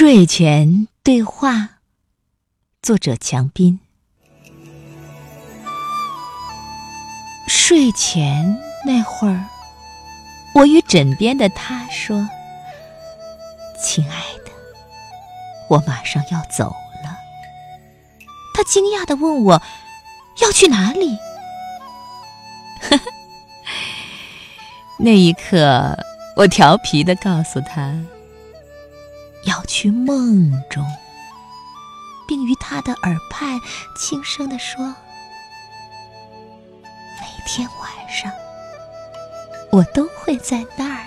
睡前对话，作者强斌。睡前那会儿，我与枕边的他说：“亲爱的，我马上要走了。”他惊讶的问我：“要去哪里？”呵呵。那一刻，我调皮的告诉他。要去梦中，并于他的耳畔轻声地说：“每天晚上，我都会在那儿。”